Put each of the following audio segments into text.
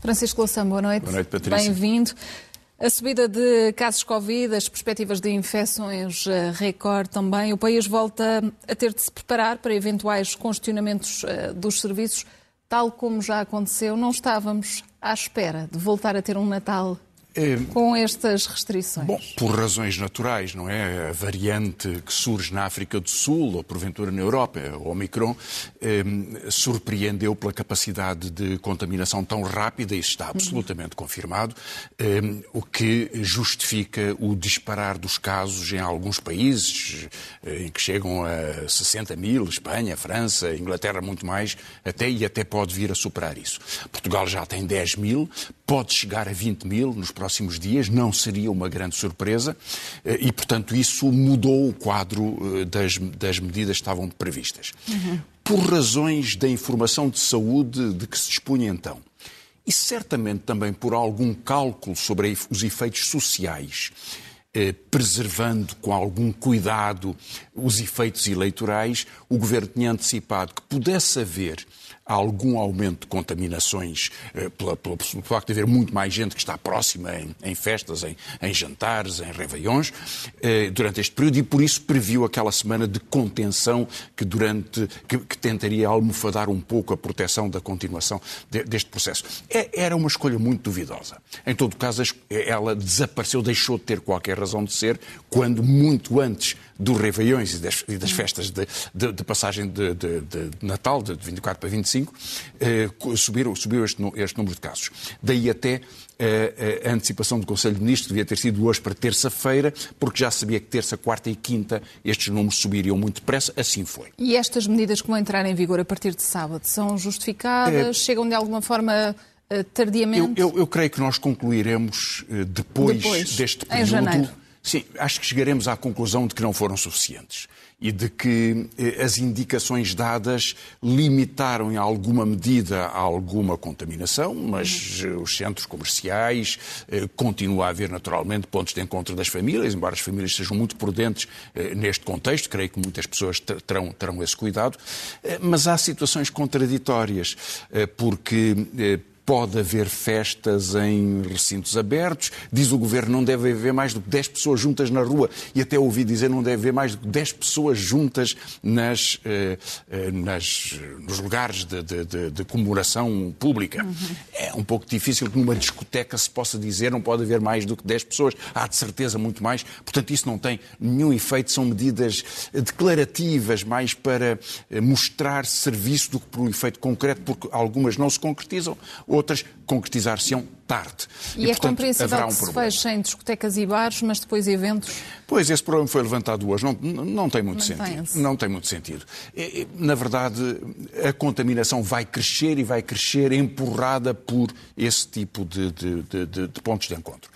Francisco Louçã, boa noite. Boa noite, Patrícia. Bem-vindo. A subida de casos Covid, as perspectivas de infecções eh, recorde também. O país volta a ter de se preparar para eventuais congestionamentos eh, dos serviços, tal como já aconteceu. Não estávamos à espera de voltar a ter um Natal com estas restrições? Bom, por razões naturais, não é? A variante que surge na África do Sul, ou porventura na Europa, o Omicron, eh, surpreendeu pela capacidade de contaminação tão rápida, isso está absolutamente confirmado, eh, o que justifica o disparar dos casos em alguns países, eh, em que chegam a 60 mil, Espanha, França, Inglaterra, muito mais, até e até pode vir a superar isso. Portugal já tem 10 mil, pode chegar a 20 mil nos próximos dias, não seria uma grande surpresa, eh, e, portanto, isso mudou o quadro eh, das, das medidas que estavam previstas. Uhum. Por razões da informação de saúde de que se dispunha então. E certamente também por algum cálculo sobre os efeitos sociais, eh, preservando com algum cuidado os efeitos eleitorais, o governo tinha antecipado que pudesse haver algum aumento de contaminações eh, pela, pelo facto de haver muito mais gente que está próxima em, em festas, em, em, jantares, em réveillons, eh, durante este período e por isso previu aquela semana de contenção que, durante, que, que tentaria almofadar um pouco a proteção da continuação de, deste processo. É, era uma escolha muito duvidosa. Em todo caso, ela desapareceu, deixou de ter qualquer razão de ser, quando muito antes dos Réveillões e das, e das festas de, de, de passagem de, de, Natal, de 24 para 25, eh, subiu, subiu este, este, número de casos. Daí até eh, a antecipação do Conselho de Ministros devia ter sido hoje para terça-feira, porque já sabia que terça, quarta e quinta estes números subiriam muito depressa, assim foi. E estas medidas que vão entrar em vigor a partir de sábado são justificadas? É... Chegam de alguma forma eh, tardiamente? Eu, eu, eu, creio que nós concluiremos eh, depois, depois deste período Sim, acho que chegaremos à conclusão de que não foram suficientes e de que eh, as indicações dadas limitaram em alguma medida alguma contaminação, mas uhum. os centros comerciais eh, continua a haver naturalmente pontos de encontro das famílias, embora as famílias sejam muito prudentes eh, neste contexto, creio que muitas pessoas terão, terão esse cuidado, eh, mas há situações contraditórias, eh, porque eh, pode haver festas em recintos abertos. Diz o governo não deve haver mais do que 10 pessoas juntas na rua. E até ouvi dizer não deve haver mais do que 10 pessoas juntas nas, eh, eh, nas nos lugares de, de, de, de comemoração pública. Uhum. É um pouco difícil que numa discoteca se possa dizer não pode haver mais do que 10 pessoas. Há de certeza muito mais. Portanto, isso não tem nenhum efeito. São medidas declarativas, mais para eh, mostrar serviço do que por um efeito concreto, porque algumas não se concretizam outras concretizar-se-ão tarde. E, e é portanto, compreensível um que se feche em discotecas e bares, mas depois eventos? Pois, esse problema foi levantado hoje. Não, não tem muito sentido. Não tem muito sentido. Na verdade, a contaminação vai crescer e vai crescer empurrada por esse tipo de, de, de, de pontos de encontro.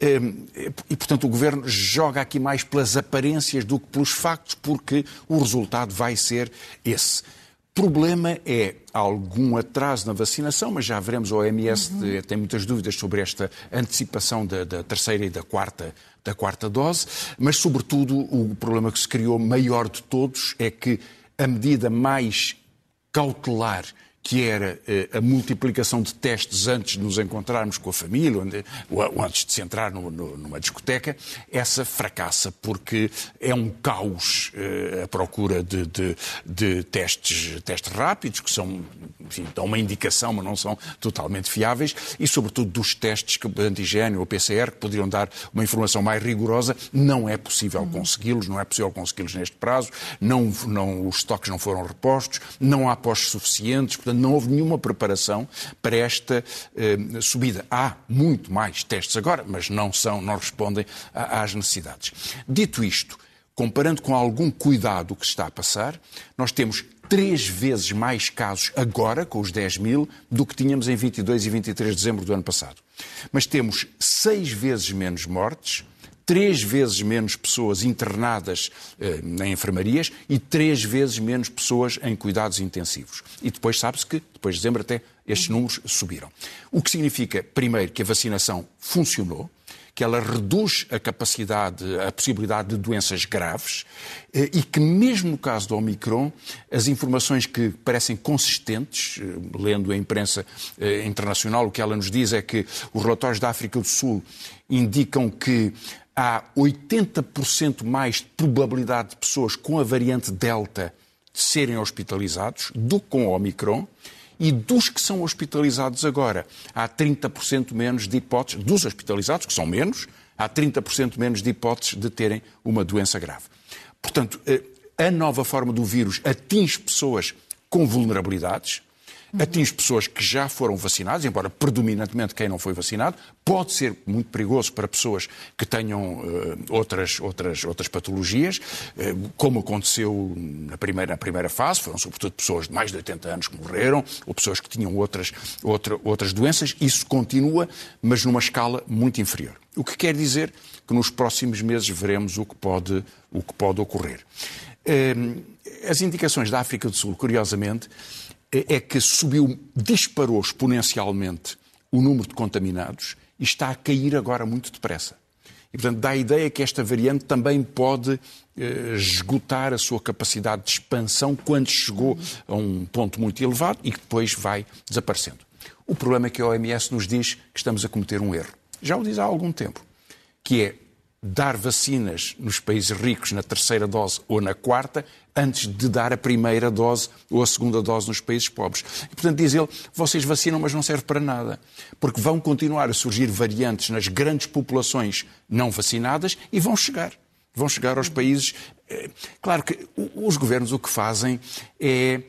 Ehm, e, portanto, o Governo joga aqui mais pelas aparências do que pelos factos, porque o resultado vai ser esse problema é algum atraso na vacinação, mas já veremos, a OMS uhum. tem muitas dúvidas sobre esta antecipação da, da, terceira e da quarta, da quarta dose, mas, sobretudo, o problema que se criou maior de todos é que a medida mais cautelar que era eh, a multiplicação de testes antes de nos encontrarmos com a família, ou antes de se entrar numa discoteca, essa fracassa, porque é um caos eh, a procura de, de, de testes, testes rápidos, que são, enfim, dão uma indicação, mas não são totalmente fiáveis, e sobretudo dos testes de antigênio ou PCR, que poderiam dar uma informação mais rigorosa, não é possível consegui-los, não é possível consegui-los neste prazo, não, não, os estoques não foram repostos, não há postos suficientes, portanto, não houve nenhuma preparação para esta eh, subida. Há muito mais testes agora, mas não são, não respondem às necessidades. Dito isto, comparando com algum cuidado o que está a passar, nós temos três vezes mais casos agora, com os 10 mil, do que tínhamos em 22 e 23 de dezembro do ano passado. Mas temos seis vezes menos mortes, três vezes menos pessoas internadas eh, em enfermarias e três vezes menos pessoas em cuidados intensivos. E depois sabe-se que, depois de dezembro, até estes números subiram. O que significa, primeiro, que a vacinação funcionou, que ela reduz a capacidade, a possibilidade de doenças graves eh, e que, mesmo no caso do Omicron, as informações que parecem consistentes, eh, lendo a imprensa eh, internacional, o que ela nos diz é que os relatórios da África do Sul indicam que há 80% mais de probabilidade de pessoas com a variante Delta serem hospitalizados do que com o Omicron. E dos que são hospitalizados agora, há 30% menos de hipóteses, dos hospitalizados, que são menos, há 30% menos de hipóteses de terem uma doença grave. Portanto, eh, a nova forma do vírus atinge pessoas com vulnerabilidades, atinge pessoas que já foram vacinadas, embora predominantemente quem não foi vacinado, pode ser muito perigoso para pessoas que tenham uh, outras, outras, outras patologias, uh, como aconteceu na primeira, na primeira fase, foram sobretudo pessoas de mais de 80 anos que morreram, ou pessoas que tinham outras, outra, outras doenças, isso continua, mas numa escala muito inferior. O que quer dizer que nos próximos meses veremos o que pode, o que pode ocorrer. Uh, as indicações da África do Sul, curiosamente, é que subiu, disparou exponencialmente o número de contaminados e está a cair agora muito depressa. E, portanto, dá a ideia que esta variante também pode eh, esgotar a sua capacidade de expansão quando chegou a um ponto muito elevado e que depois vai desaparecendo. O problema é que a OMS nos diz que estamos a cometer um erro. Já o diz há algum tempo, que é dar vacinas nos países ricos na terceira dose ou na quarta, antes de dar a primeira dose ou a segunda dose nos países pobres. E, portanto, diz ele, vocês vacinam, mas não serve para nada, porque vão continuar a surgir variantes nas grandes populações não vacinadas e vão chegar. Vão chegar aos países. Eh, claro que os governos o que fazem é.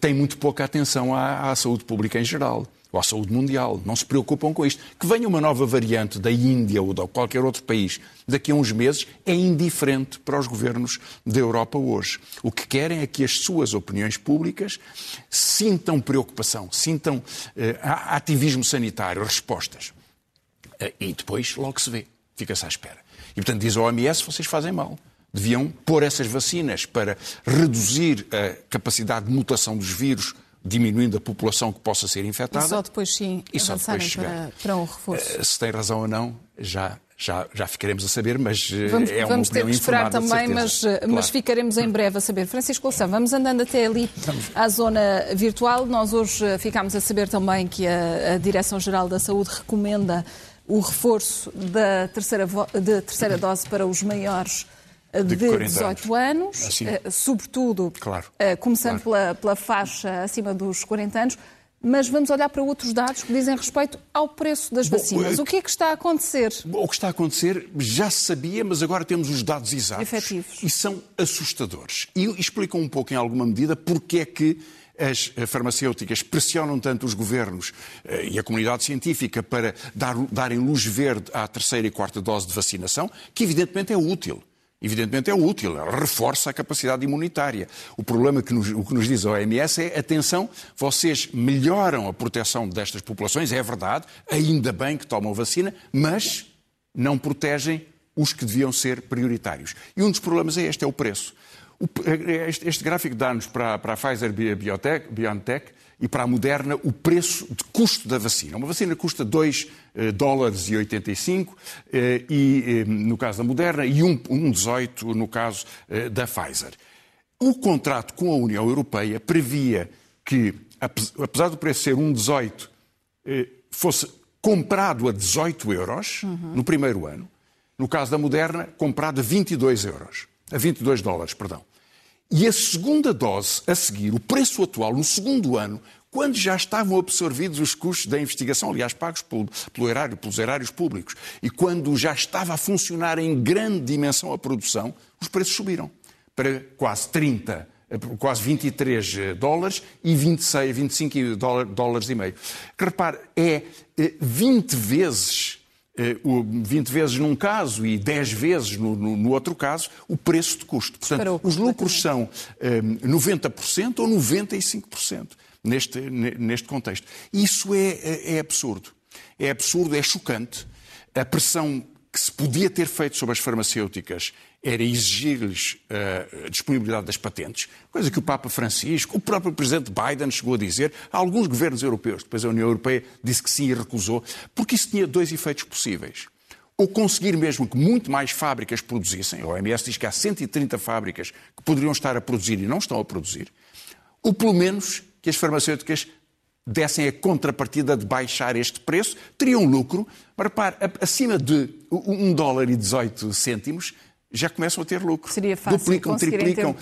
têm muito pouca atenção à, à saúde pública em geral ou à saúde mundial. Não se preocupam com isto. Que venha uma nova variante da Índia ou de qualquer outro país daqui a uns meses é indiferente para os governos da Europa hoje. O que querem é que as suas opiniões públicas sintam preocupação, sintam uh, ativismo sanitário, respostas. Uh, e depois logo se vê. Fica-se à espera. E, portanto, diz a OMS, vocês fazem mal deviam pôr essas vacinas para reduzir a capacidade de mutação dos vírus diminuindo a população que possa ser infectada. E só depois sim e só depois chegar. Para, para um reforço. Eh, se tem razão ou não, já, já, já ficaremos a saber, mas eh, vamos, é uma Vamos ter que esperar também, mas, eh, claro. mas ficaremos em breve a saber. Francisco Louçã, vamos andando até ali vamos. à zona virtual. Nós hoje ficámos a saber também que a, a Direção-Geral da Saúde recomenda o reforço da terceira, de terceira dose para os maiores de, de 18 anos, anos assim, sobretudo claro, uh, começando claro. Pela, pela faixa acima dos 40 anos. Mas vamos olhar para outros dados que dizem respeito ao preço das Bom, vacinas. Eh, o que é que está a acontecer? O que está a acontecer já se sabia, mas agora temos os dados exatos. Efetivos. E são assustadores. E explicam um pouco, em alguma medida, porque é que as farmacêuticas pressionam tanto os governos e a comunidade científica para dar, darem luz verde à terceira e quarta dose de vacinação, que evidentemente é útil evidentemente é útil, reforça a capacidade imunitária. O problema que nos, o que nos diz a OMS é, atenção, vocês melhoram a proteção destas populações, é verdade, ainda bem que tomam vacina, mas não protegem os que deviam ser prioritários. E um dos problemas é este, é o preço. O, este, este, gráfico dá-nos para, para a Pfizer BioNTech, BioNTech e para a Moderna o preço de custo da vacina. Uma vacina custa 2 eh, dólares e 85 eh, e, eh, no caso da Moderna e 1,18 um, no caso da Pfizer. O contrato com a União Europeia previa que, apesar do preço ser 1,18, fosse comprado a 18 euros uhum. no primeiro ano. No caso da Moderna, comprado a 22 euros. A 22 dólares, perdão. E a segunda dose a seguir, o preço atual, no segundo ano, quando já estavam absorvidos os custos da investigação, aliás, pagos pelo, pelo erário, pelos erários públicos, e quando já estava a funcionar em grande dimensão a produção, os preços subiram para quase 30, quase 23 eh, dólares e 26, 25 dólares e meio. Que repare, é 20 eh, vezes 20 eh, vezes num caso e 10 vezes no, no, no outro caso, o preço de custo. Portanto, os lucros são um, 90% ou 95% neste, neste contexto. Isso é, é, é absurdo. É absurdo, é chocante. A pressão que se podia ter feito sobre as farmacêuticas era exigir-lhes uh, a disponibilidade das patentes, coisa que o Papa Francisco, o próprio Presidente Biden chegou a dizer, a alguns governos europeus, depois a União Europeia disse que sim e recusou, porque isso tinha dois efeitos possíveis. ou conseguir mesmo que muito mais fábricas produzissem, a OMS diz que há 130 fábricas que poderiam estar a produzir e não estão a produzir, ou pelo menos que as farmacêuticas dessem a contrapartida de baixar este preço, teriam lucro, mas repare, acima de 1 dólar e 18 cêntimos, já começam a ter lucro. Seria fácil Duplicam, triplicam,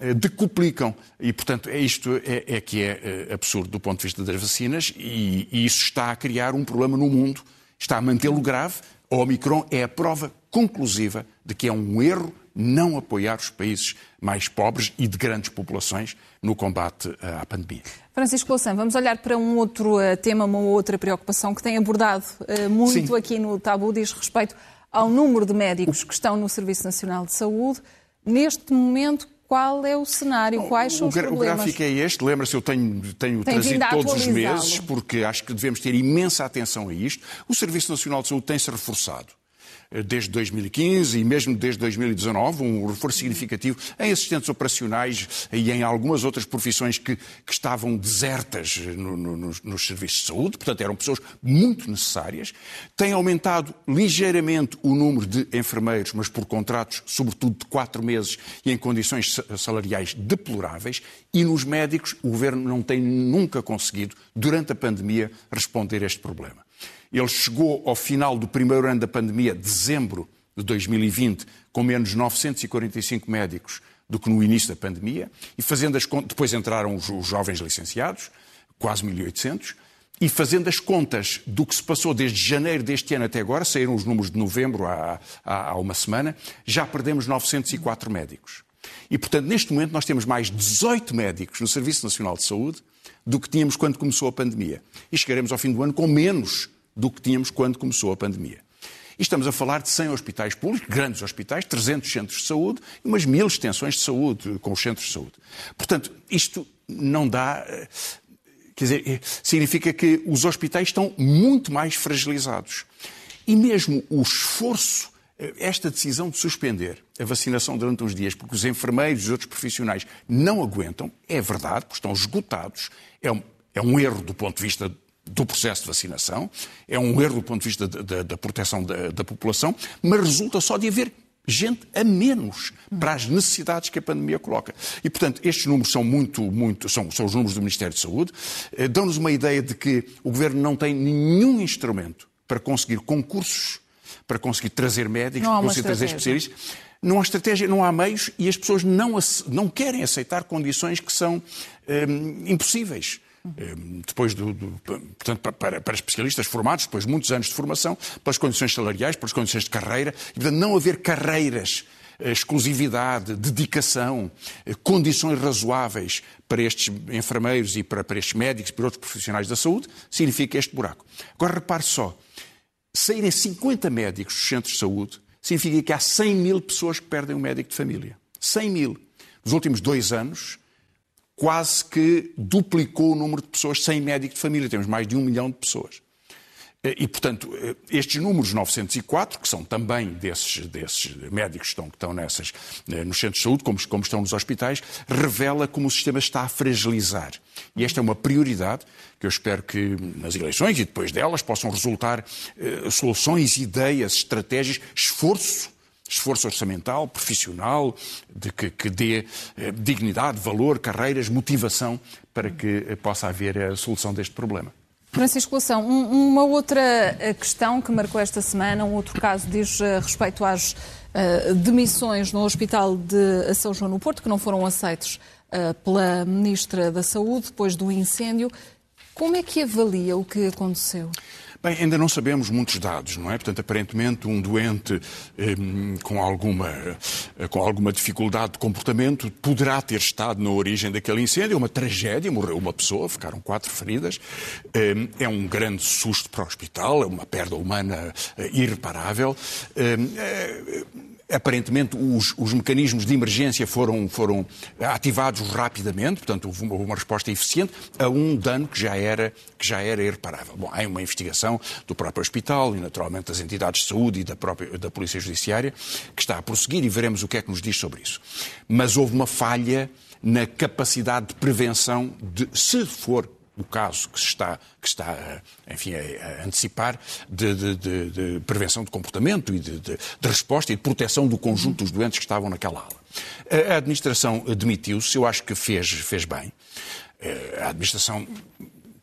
eh, decuplicam. E, portanto, é isto é, é que é eh, absurdo do ponto de vista das vacinas e, e isso está a criar um problema no mundo, está a mantê-lo grave. O Omicron é a prova conclusiva de que é um erro não apoiar os países mais pobres e de grandes populações no combate eh, à pandemia. Francisco Louçã, vamos olhar para um outro tema, uma outra preocupação que tem abordado muito Sim. aqui no Tabu, diz respeito ao número de médicos que estão no Serviço Nacional de Saúde. Neste momento, qual é o cenário, quais são os problemas? O gráfico é este, lembra-se, eu tenho, tenho Tem trazido todos os meses, porque acho que devemos ter imensa atenção a isto. O Serviço Nacional de Saúde tem-se reforçado desde 2015 e mesmo desde 2019, um reforço significativo em assistentes operacionais e em algumas outras profissões que, que estavam desertas no, no, nos, nos serviços de saúde, portanto eram pessoas muito necessárias. Tem aumentado ligeiramente o número de enfermeiros, mas por contratos, sobretudo de quatro meses e em condições salariais deploráveis. E nos médicos, o governo não tem nunca conseguido, durante a pandemia, responder a este problema. Ele chegou ao final do primeiro ano da pandemia, dezembro de 2020, com menos 945 médicos do que no início da pandemia, e fazendo as contas, depois entraram os, jovens licenciados, quase 1.800, e fazendo as contas do que se passou desde janeiro deste ano até agora, saíram os números de novembro há, há uma semana, já perdemos 904 médicos. E, portanto, neste momento nós temos mais 18 médicos no Serviço Nacional de Saúde do que tínhamos quando começou a pandemia. E chegaremos ao fim do ano com menos do que tínhamos quando começou a pandemia. E estamos a falar de 100 hospitais públicos, grandes hospitais, 300 centros de saúde e umas mil extensões de saúde com os centros de saúde. Portanto, isto não dá. Eh, quer dizer, eh, significa que os hospitais estão muito mais fragilizados. E mesmo o esforço, esta decisão de suspender a vacinação durante uns dias, porque os enfermeiros e outros profissionais não aguentam, é verdade, porque estão esgotados, é um, é um erro do ponto de vista do processo de vacinação, é um erro do ponto de vista da, da, da proteção da, da, população, mas resulta só de haver gente a menos para as necessidades que a pandemia coloca. E, portanto, estes números são muito, muito, são, são os números do Ministério de Saúde, eh, dão-nos uma ideia de que o Governo não tem nenhum instrumento para conseguir concursos, para conseguir trazer médicos, para conseguir trazer especialistas. Não há estratégia, não há meios e as pessoas não, não querem aceitar condições que são hum, impossíveis. Ehm, depois do, do portanto, para, para, especialistas formados, depois de muitos anos de formação, pelas condições salariais, pelas condições de carreira, e portanto não haver carreiras, eh, exclusividade, dedicação, eh, condições razoáveis para estes enfermeiros e para, para estes médicos e para outros profissionais da saúde, significa este buraco. Agora repare só, saírem 50 médicos dos centros de saúde, significa que há 100 mil pessoas que perdem um médico de família. 100 mil. Nos últimos dois anos, quase que duplicou o número de pessoas sem médico de família. Temos mais de um milhão de pessoas. E, portanto, estes números 904, que são também desses, desses médicos que estão, que estão nessas, eh, nos centros de saúde, como, como estão nos hospitais, revela como o sistema está a fragilizar. E esta é uma prioridade que eu espero que nas eleições e depois delas possam resultar eh, soluções, ideias, estratégias, esforço esforço orçamental, profissional, de que, que dê eh, dignidade, valor, carreiras, motivação para que eh, possa haver a solução deste problema. Francisco Lação, um, uma outra eh, questão que marcou esta semana, um outro caso diz uh, respeito às uh, demissões no Hospital de São João no Porto, que não foram aceitos uh, pela Ministra da Saúde depois do incêndio. Como é que avalia o que aconteceu? Bem, ainda não sabemos muitos dados, não é? Portanto, aparentemente, um doente eh, com, alguma, eh, com alguma dificuldade de comportamento poderá ter estado na origem daquele incêndio. É uma tragédia, morreu uma pessoa, ficaram quatro feridas. Eh, é um grande susto para o hospital, é uma perda humana eh, irreparável. Aparentemente, os, os, mecanismos de emergência foram, foram ativados rapidamente, portanto, houve uma, uma, resposta eficiente a um dano que já, era, que já era irreparável. Bom, há uma investigação do próprio hospital e, naturalmente, das entidades de saúde e da, própria, da Polícia Judiciária que está a prosseguir e veremos o que é que nos diz sobre isso. Mas houve uma falha na capacidade de prevenção de, se for o caso que se está, que está enfim, a, antecipar de, de, de, de, prevenção de comportamento e de, resposta e de proteção do conjunto dos doentes que estavam naquela ala. A administração demitiu-se, eu acho que fez, fez bem. A administração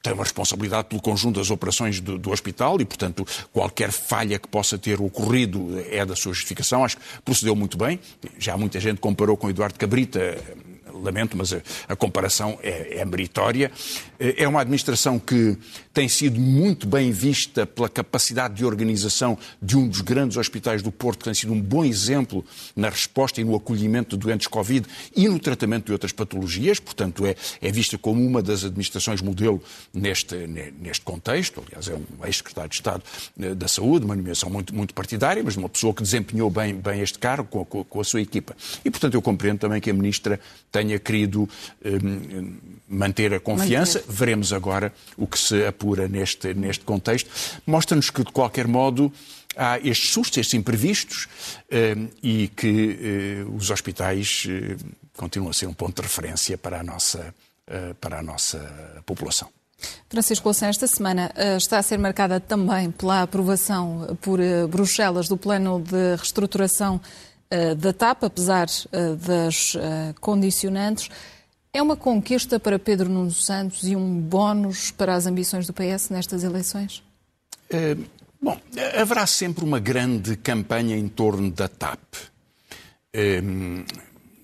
tem uma responsabilidade pelo conjunto das operações do, do, hospital e, portanto, qualquer falha que possa ter ocorrido é da sua justificação. Acho que procedeu muito bem. Já muita gente comparou com Eduardo Cabrita lamento, mas a, a comparação é, é, meritória. Eh, é uma administração que tem sido muito bem vista pela capacidade de organização de um dos grandes hospitais do Porto, que tem sido um bom exemplo na resposta e no acolhimento de doentes Covid e no tratamento de outras patologias, portanto é, é vista como uma das administrações modelo neste, neste contexto. Aliás, é um ex-secretário de Estado eh, da Saúde, uma nomeação muito, muito partidária, mas uma pessoa que desempenhou bem, bem este cargo com, com, com a sua equipa. E, portanto, eu compreendo também que a Ministra tenha querido um, manter a confiança. Manter. Veremos agora o que se apura neste, neste contexto. Mostra-nos que, de qualquer modo, há estes sustos, estes imprevistos, um, e que uh, os hospitais uh, continuam a ser um ponto de referência para a nossa, para a nossa população. Francisco Louçã, esta semana está a ser marcada também pela aprovação por Bruxelas do plano de reestruturação eh, da TAP, apesar eh, das eh, condicionantes. É uma conquista para Pedro Nuno Santos e um bónus para as ambições do PS nestas eleições? bom, haverá sempre uma grande campanha em torno da TAP.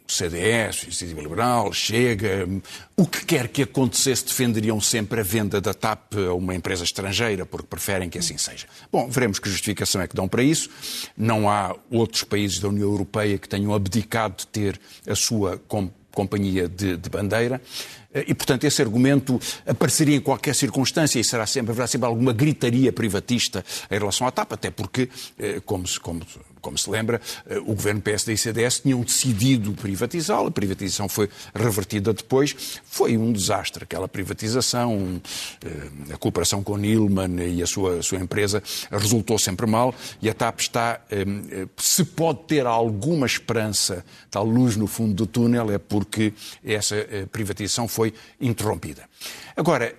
CDS, Iniciativa Liberal, Chega, o que quer que acontecesse, defenderiam sempre a venda da TAP a uma empresa estrangeira, porque preferem que assim seja. Bom, veremos que justificação é que dão para isso. Não há outros países da União Europeia que tenham abdicado de ter a sua companhia de, de bandeira. Eh, e, portanto, esse argumento apareceria em qualquer circunstância e será sempre, haverá sempre alguma gritaria privatista em relação à TAP, até porque, eh, como, como como se lembra, eh, o governo PSD e CDS tinham decidido privatizá-la, a privatização foi revertida depois. Foi um desastre aquela privatização, eh, a cooperação com Nilman e a sua, a sua empresa resultou sempre mal e a TAP está, eh, se pode ter alguma esperança, tal luz no fundo do túnel, é porque essa privatização foi interrompida. Agora,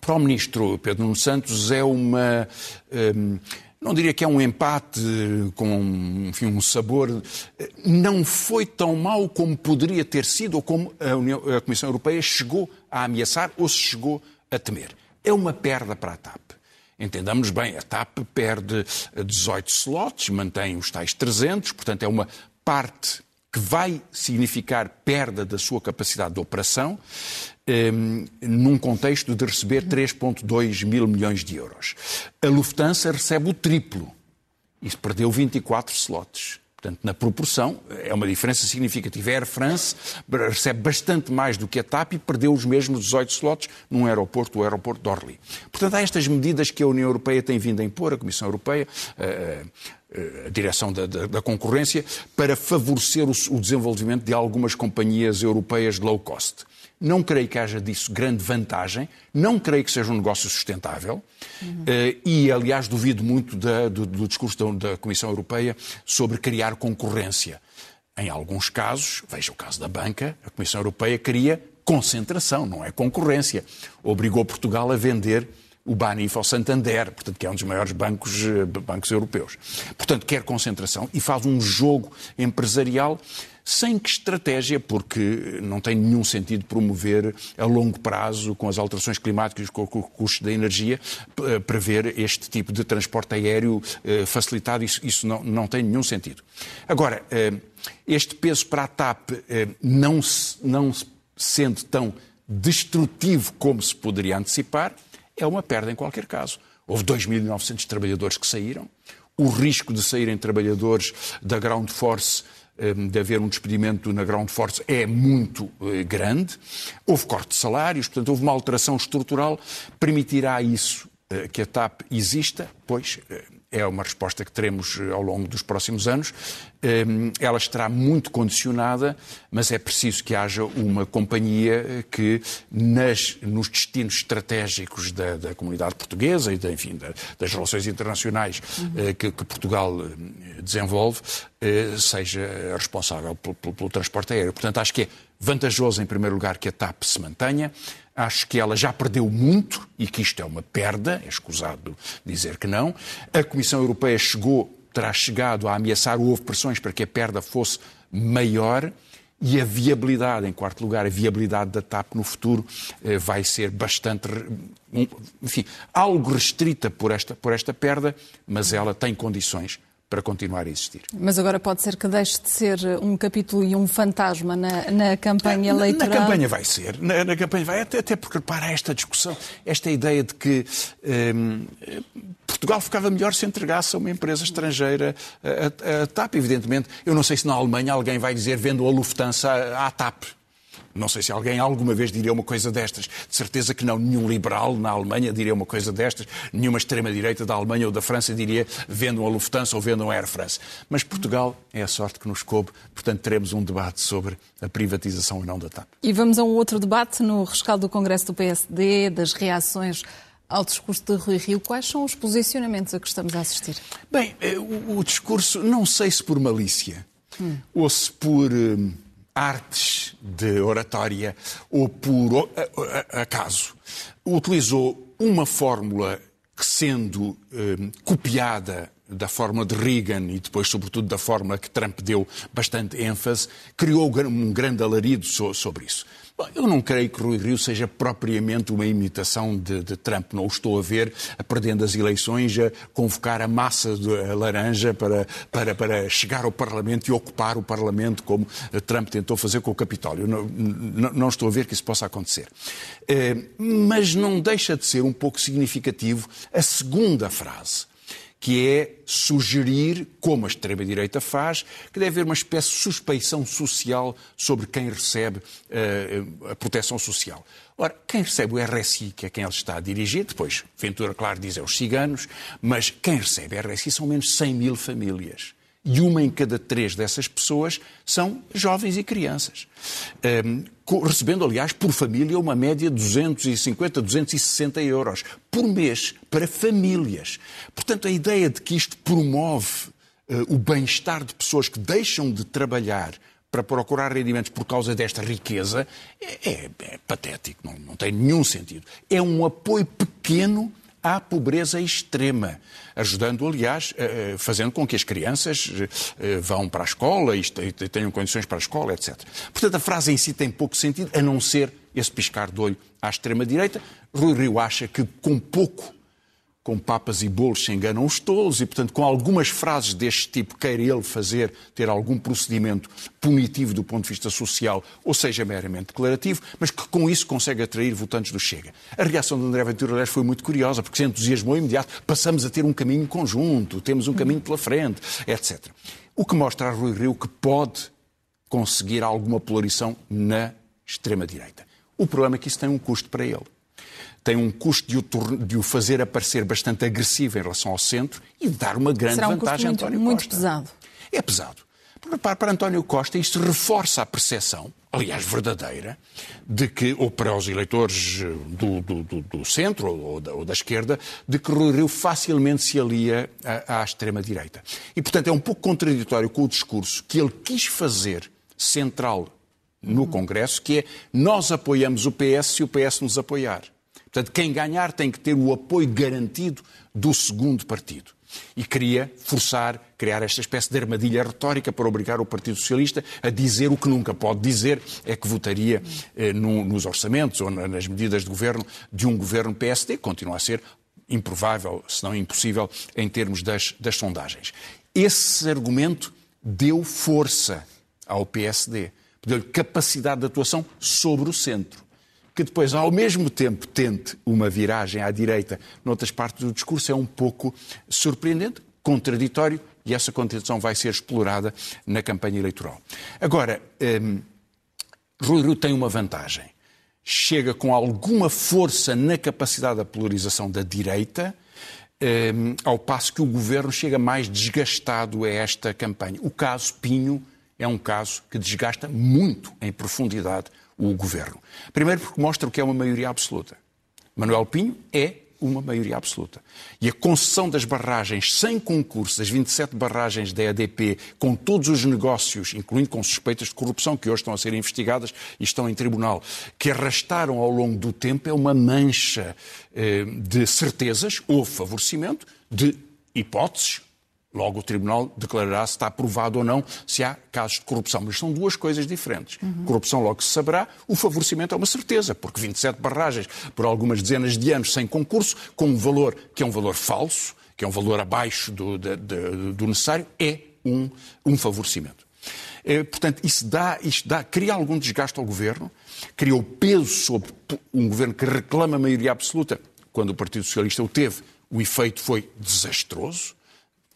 para o ministro Pedro Nuno Santos é uma não diria que é um empate com enfim, um sabor. Não foi tão mau como poderia ter sido ou como a, União, a Comissão Europeia chegou a ameaçar ou se chegou a temer. É uma perda para a TAP. Entendamos bem, a TAP perde 18 slots, mantém os tais 300, portanto é uma parte que vai significar perda da sua capacidade de operação, ehm, num contexto de receber 3,2 mil milhões de euros. A Lufthansa recebe o triplo e perdeu 24 slots. Portanto, na proporção, é uma diferença significativa. A Air France recebe bastante mais do que a TAP e perdeu os mesmos 18 slots num aeroporto, o aeroporto de Orly. Portanto, há estas medidas que a União Europeia tem vindo a impor, a Comissão Europeia, a direção da, da, da concorrência, para favorecer o, o desenvolvimento de algumas companhias europeias de low cost. Não creio que haja disso grande vantagem, não creio que seja um negócio sustentável uhum. e, aliás, duvido muito da, do, do, discurso da, da Comissão Europeia sobre criar concorrência. Em alguns casos, veja o caso da banca, a Comissão Europeia queria concentração, não é concorrência. Obrigou Portugal a vender o Banif ao Santander, portanto, que é um dos maiores bancos, eh, bancos europeus. Portanto, quer concentração e faz um jogo empresarial sem que estratégia, porque não tem nenhum sentido promover a longo prazo, com as alterações climáticas, com o custo da energia, eh, prever este tipo de transporte aéreo eh, facilitado. Isso, isso não, não tem nenhum sentido. Agora, este peso para a TAP não, não sendo tão destrutivo como se poderia antecipar, é uma perda em qualquer caso. Houve 2.900 trabalhadores que saíram. O risco de saírem trabalhadores da Ground Force, eh, de haver um despedimento na Ground Force, é muito eh, grande. Houve corte de salários, portanto, houve uma alteração estrutural. Permitirá isso eh, que a TAP exista? Pois é uma resposta que teremos eh, ao longo dos próximos anos. Ehm, ela estará muito condicionada, mas é preciso que haja uma companhia eh, que, nas, nos destinos estratégicos da, da comunidade portuguesa e, da, enfim, da, das relações internacionais uhum. que, que, Portugal desenvolve, seja responsável pelo, pelo, pelo transporte aéreo. Portanto, acho que é vantajoso, em primeiro lugar, que a TAP se mantenha. Acho que ela já perdeu muito e que isto é uma perda, é escusado dizer que não. A Comissão Europeia chegou, terá chegado a ameaçar, houve pressões para que a perda fosse maior e a viabilidade, em quarto lugar, a viabilidade da TAP no futuro eh, vai ser bastante, enfim, algo restrita por esta, por esta perda, mas ela tem condições para continuar a existir. Mas agora pode ser que deixe de ser um capítulo e um fantasma na, na campanha eleitoral? Na, na, campanha vai ser. Na, na, campanha vai, até, até porque para esta discussão, esta ideia de que hum, Portugal ficava melhor se entregasse a uma empresa estrangeira a, a, a TAP, evidentemente. Eu não sei se na Alemanha alguém vai dizer vendo a Lufthansa à TAP. Não sei se alguém alguma vez diria uma coisa destas. De certeza que não. Nenhum liberal na Alemanha diria uma coisa destas. Nenhuma extrema-direita da Alemanha ou da França diria vendam a Lufthansa ou vendam a Air France. Mas Portugal é a sorte que nos coube. Portanto, teremos um debate sobre a privatização ou não da TAP. E vamos a um outro debate no rescaldo do Congresso do PSD, das reações ao discurso de Rui Rio. Quais são os posicionamentos a que estamos a assistir? Bem, eh, o, o discurso, não sei se por malícia hum. ou se por. Hum, artes de oratória ou por acaso, utilizou uma fórmula que, sendo eh, copiada da fórmula de Reagan e depois, sobretudo, da fórmula que Trump deu bastante ênfase, criou um grande alarido sobre isso. Eu não creio que Rui Rio seja propriamente uma imitação de, de, Trump. Não o estou a ver, perdendo as eleições, a convocar a massa de a laranja para, para, para chegar ao Parlamento e ocupar o Parlamento, como Trump tentou fazer com o Capitólio. Não, não, não estou a ver que isso possa acontecer. Eh, mas não deixa de ser um pouco significativo a segunda frase que é sugerir, como a extrema-direita faz, que deve haver uma espécie de suspeição social sobre quem recebe uh, a proteção social. Ora, quem recebe o RSI, que é quem ele está a dirigir, depois Ventura, claro, diz é os ciganos, mas quem recebe o RSI são menos 100 mil famílias e uma em cada três dessas pessoas são jovens e crianças. Um, recebendo, aliás, por família uma média de 250, 260 euros por mês para famílias. Portanto, a ideia de que isto promove uh, o bem-estar de pessoas que deixam de trabalhar para procurar rendimentos por causa desta riqueza é, é, é patético, não, não tem nenhum sentido. É um apoio pequeno à pobreza extrema, ajudando, aliás, eh, eh, fazendo com que as crianças eh, vão para a escola e tenham condições para a escola, etc. Portanto, a frase em si tem pouco sentido, a não ser esse piscar de olho à extrema-direita. Rui Rio acha que com pouco com papas e bolos se enganam os tolos e, portanto, com algumas frases deste tipo, queira ele fazer, ter algum procedimento punitivo do ponto de vista social, ou seja, meramente declarativo, mas que com isso consegue atrair votantes do Chega. A reação de André Ventura Leves foi muito curiosa, porque se entusiasmou imediato, passamos a ter um caminho conjunto, temos um caminho pela frente, etc. O que mostra a Rui Rio que pode conseguir alguma polarização na extrema-direita. O problema é que isso tem um custo para ele tem um custo de o, de o, fazer aparecer bastante agressivo em relação ao centro e de dar uma grande Será um vantagem a António muito, Costa. Muito pesado. É pesado. Porque, para, para António Costa, isto reforça a percepção, aliás, verdadeira, de que, ou para os eleitores do, do, do, do centro ou da, ou da, esquerda, de que Rui Rio facilmente se alia à, à extrema-direita. E, portanto, é um pouco contraditório com o discurso que ele quis fazer central no Congresso, que é nós apoiamos o PS se o PS nos apoiar. Portanto, quem ganhar tem que ter o apoio garantido do segundo partido. E queria forçar, criar esta espécie de armadilha retórica para obrigar o Partido Socialista a dizer o que nunca pode dizer, é que votaria eh, no, nos orçamentos ou nas medidas de governo de um governo PSD, continua a ser improvável, se não impossível, em termos das, das sondagens. Esse argumento deu força ao PSD, deu-lhe capacidade de atuação sobre o centro que depois, ao mesmo tempo, tente uma viragem à direita noutras partes do discurso é um pouco surpreendente, contraditório, e essa contradição vai ser explorada na campanha eleitoral. Agora, um, Rui Rio tem uma vantagem. Chega com alguma força na capacidade da polarização da direita, um, ao passo que o governo chega mais desgastado a esta campanha. O caso Pinho é um caso que desgasta muito em profundidade o governo. Primeiro porque mostra o que é uma maioria absoluta. Manuel Pinho é uma maioria absoluta. E a concessão das barragens sem concurso, as 27 barragens da EDP, com todos os negócios, incluindo com suspeitas de corrupção que hoje estão a ser investigadas e estão em tribunal, que arrastaram ao longo do tempo, é uma mancha eh, de certezas, ou favorecimento, de hipóteses, Logo, o Tribunal declarará se está aprovado ou não se há casos de corrupção. Mas são duas coisas diferentes. Uhum. Corrupção logo se saberá, o favorecimento é uma certeza, porque 27 barragens por algumas dezenas de anos sem concurso, com um valor que é um valor falso, que é um valor abaixo do, de, de, do necessário, é um, um favorecimento. É, portanto, isso dá, dá, cria algum desgaste ao governo, cria o peso sobre um governo que reclama maioria absoluta. Quando o Partido Socialista o teve, o efeito foi desastroso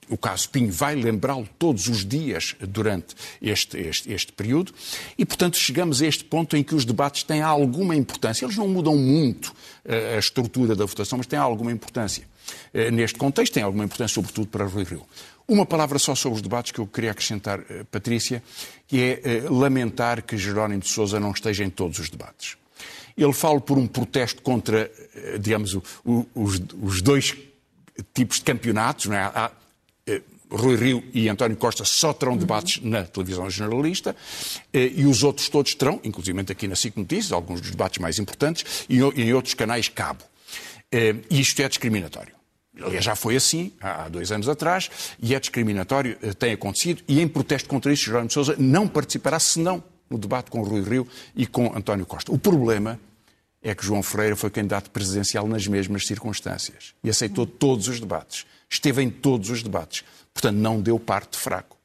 o caso Pinho vai lembrá-lo todos os dias durante este, este, este, período, e, portanto, chegamos a este ponto em que os debates têm alguma importância. Eles não mudam muito uh, a estrutura da votação, mas têm alguma importância. Uh, neste contexto, têm alguma importância, sobretudo para Rui Rio. Uma palavra só sobre os debates que eu queria acrescentar, uh, Patrícia, que é lamentar que Jerónimo de Sousa não esteja em todos os debates. Ele fala por um protesto contra, digamos, o, o, os, os, dois tipos de campeonatos, não é? Há, Rui Rio e António Costa só terão debates na televisão generalista eh, e os outros todos terão, inclusive aqui na SIC Notícias, alguns dos debates mais importantes, e em outros canais cabo. Eh, e isto é discriminatório. Aliás, já foi assim há dois anos atrás e é discriminatório, tem acontecido, e em protesto contra isso, Jerónimo Sousa não participará senão no debate com Rui Rio e com António Costa. O problema é que João Ferreira foi candidato presidencial nas mesmas circunstâncias e aceitou todos os debates esteve em todos os debates. Portanto, não deu parte fraco.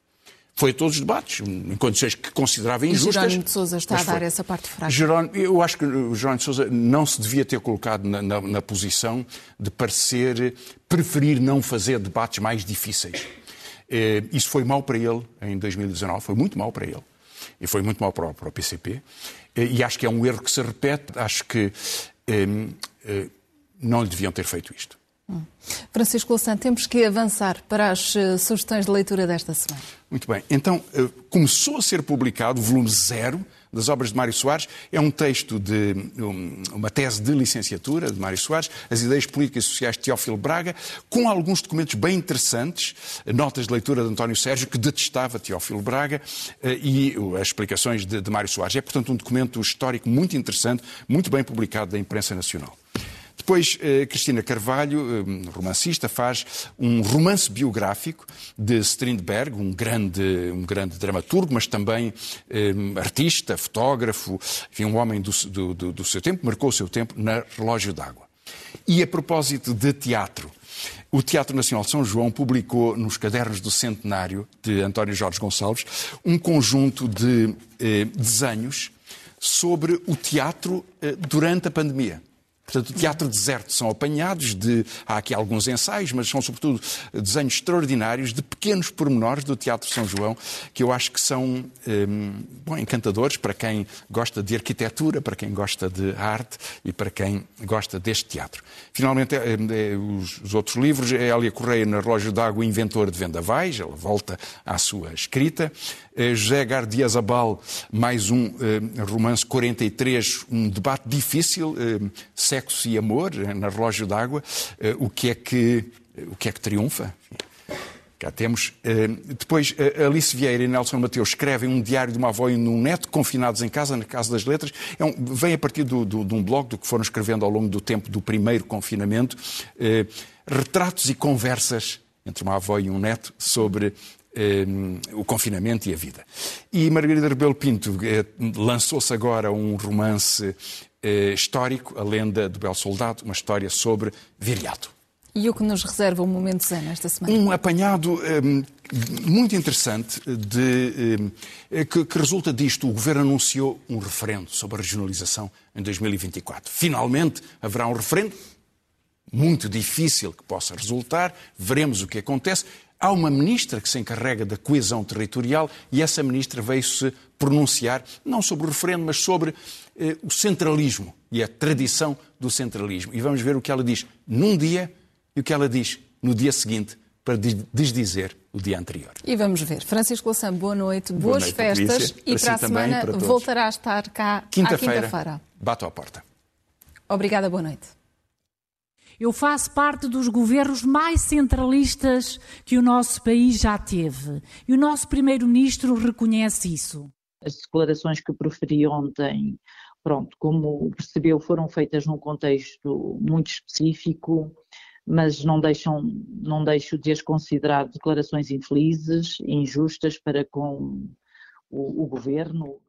Foi a todos os debates, em condições que considerava injustas. E Jerónimo de Sousa está a dar essa parte fraca? Jerónimo, eu acho que o Jerónimo de Sousa não se devia ter colocado na, na, na posição de parecer preferir não fazer debates mais difíceis. Eh, isso foi mal para ele em 2019, foi muito mal para ele. E foi muito mal para o, para o PCP. Eh, e acho que é um erro que se repete. Acho que eh, eh, não lhe deviam ter feito isto. Francisco Louçã, temos que avançar para as uh, sugestões de leitura desta semana. Muito bem. Então, começou a ser publicado o volume zero das obras de Mário Soares. É um texto de um, uma tese de licenciatura de Mário Soares, As Ideias Políticas e Sociais de Teófilo Braga, com alguns documentos bem interessantes, notas de leitura de António Sérgio, que detestava Teófilo Braga, uh, e as explicações de, de Mário Soares. É, portanto, um documento histórico muito interessante, muito bem publicado da imprensa nacional. Depois, eh, Cristina Carvalho, eh, romancista, faz um romance biográfico de Strindberg, um grande, um grande dramaturgo, mas também eh, artista, fotógrafo, enfim, um homem do, do, do seu tempo, marcou o seu tempo na Relógio d'Água. E a propósito de teatro, o Teatro Nacional de São João publicou nos cadernos do centenário de António Jorge Gonçalves um conjunto de eh, desenhos sobre o teatro eh, durante a pandemia. Portanto, o teatro deserto são apanhados de. Há aqui alguns ensaios, mas são sobretudo desenhos extraordinários de pequenos pormenores do Teatro São João, que eu acho que são hum, bom, encantadores para quem gosta de arquitetura, para quem gosta de arte e para quem gosta deste teatro. Finalmente, é, é, os, os, outros livros, é Elia Correia na Relógio d'Água, inventor de vendavais, ela volta à sua escrita. José Gardiazabal, mais um eh, romance 43, um debate difícil, eh, sexo e amor, eh, na Relógio d'Água, o, que é que, o que é que triunfa? Cá temos. Depois, Alice Vieira e Nelson Mateus escrevem um diário de uma avó e um neto confinados em casa, na Casa das Letras. É um, vem a partir do, do, de um blog do que foram escrevendo ao longo do tempo do primeiro confinamento. Retratos e conversas entre uma avó e um neto sobre eh, o confinamento e a vida. E Margarida Rebelo Pinto eh, lançou-se agora um romance eh, histórico, A Lenda do Belo Soldado, uma história sobre Viriato. E o que nos reserva o Momento Zen esta semana? Um apanhado eh, muito interessante de, eh, que, que, resulta disto. O Governo anunciou um referendo sobre a regionalização em 2024. Finalmente haverá um referendo, muito difícil que possa resultar, veremos o que acontece. Há uma ministra que se encarrega da coesão territorial e essa ministra veio-se pronunciar, não sobre o referendo, mas sobre eh, o centralismo e a tradição do centralismo. E vamos ver o que ela diz num dia e o que ela diz no dia seguinte para desdizer o dia anterior. E vamos ver. Francisco Louçã, boa noite, boa boas noite, festas e para, para a semana para voltará a estar cá quinta-feira. Quinta-feira. Bato à porta. Obrigada, boa noite. Eu faço parte dos governos mais centralistas que o nosso país já teve. E o nosso primeiro-ministro reconhece isso. As declarações que proferi ontem, pronto, como percebeu, foram feitas num contexto muito específico, mas não deixam, não deixo de as considerar declarações infelizes, injustas para com o, o governo,